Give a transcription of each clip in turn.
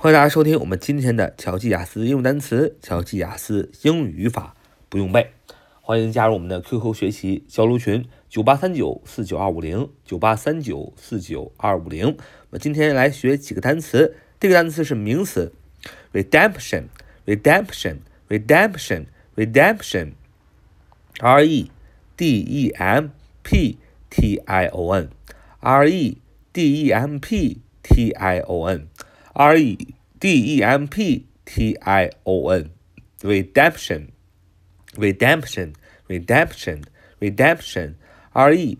欢迎大家收听我们今天的巧记雅思英语单词、巧记雅思英语语法不用背。欢迎加入我们的 QQ 学习交流群：九八三九四九二五零九八三九四九二五零。我们今天来学几个单词，这个单词是名词，redemption，redemption，redemption，redemption，r e d e m p t i o n，r e d e m p t i o n。R E D E M P T I O N redemption redemption redemption redemption R E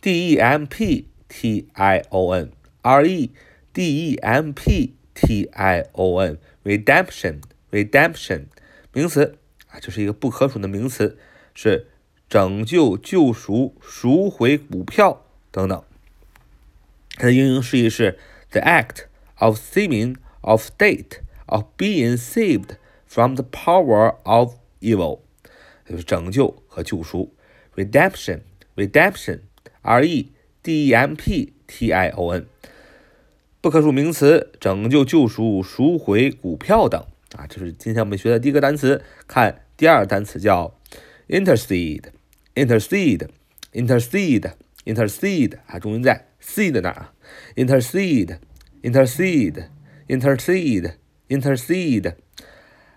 D E M P T I O N R E D E M P T I O N redemption redemption 名词啊，就是一个不可数的名词，是拯救、救赎、赎回股票等等。它的英英释义是 the act。 of saving of state of being saved from the power of evil，就是拯救和救赎。redemption redemption r e d e m p t i o n，不可数名词，拯救、救赎、赎回股票等啊，这是今天我们学的第一个单词。看第二个单词叫 intercede intercede intercede intercede 啊，重音在 seed 那儿，intercede。 intercede, intercede, intercede,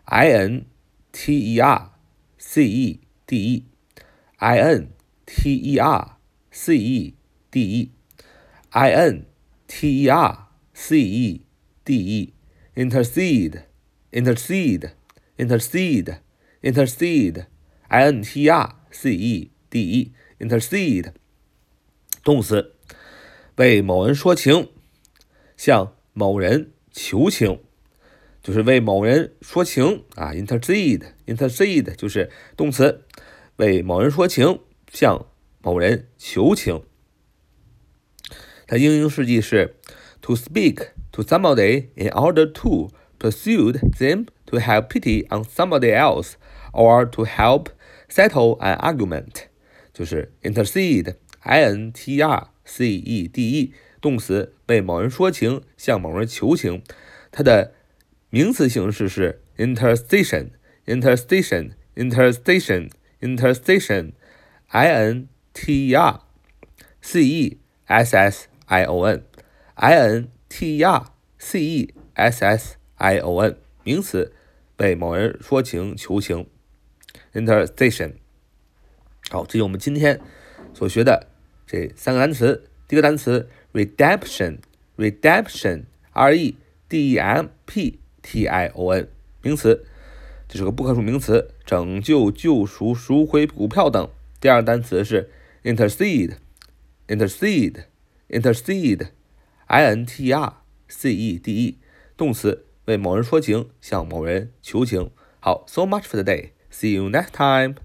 i n t e r c e d e, i n t e r c e d e, i n t e r c e d e, intercede, intercede, intercede, intercede, i n t e r c e d e, intercede，动词，为某人说情。 向某人求情，就是为某人说情啊。intercede，intercede 就是动词，为某人说情，向某人求情。它英英释义是 to speak to somebody in order to persuade them to have pity on somebody else or to help settle an argument，就是 intercede，i n t r C e d e。动词被某人说情，向某人求情，它的名词形式是 intercession，intercession，intercession，intercession，i n t e r c e s s i o n，i n t e r c e s s i o n，名词被某人说情求情，intercession。好，这是我们今天所学的这三个单词。第一个单词。redemption redemption r e d e m p t i o n 名词，这是个不可数名词，拯救、救赎、赎回股票等。第二个单词是 intercede intercede intercede i n t r c e d e 动词，为某人说情，向某人求情。好，so much for today. See you next time.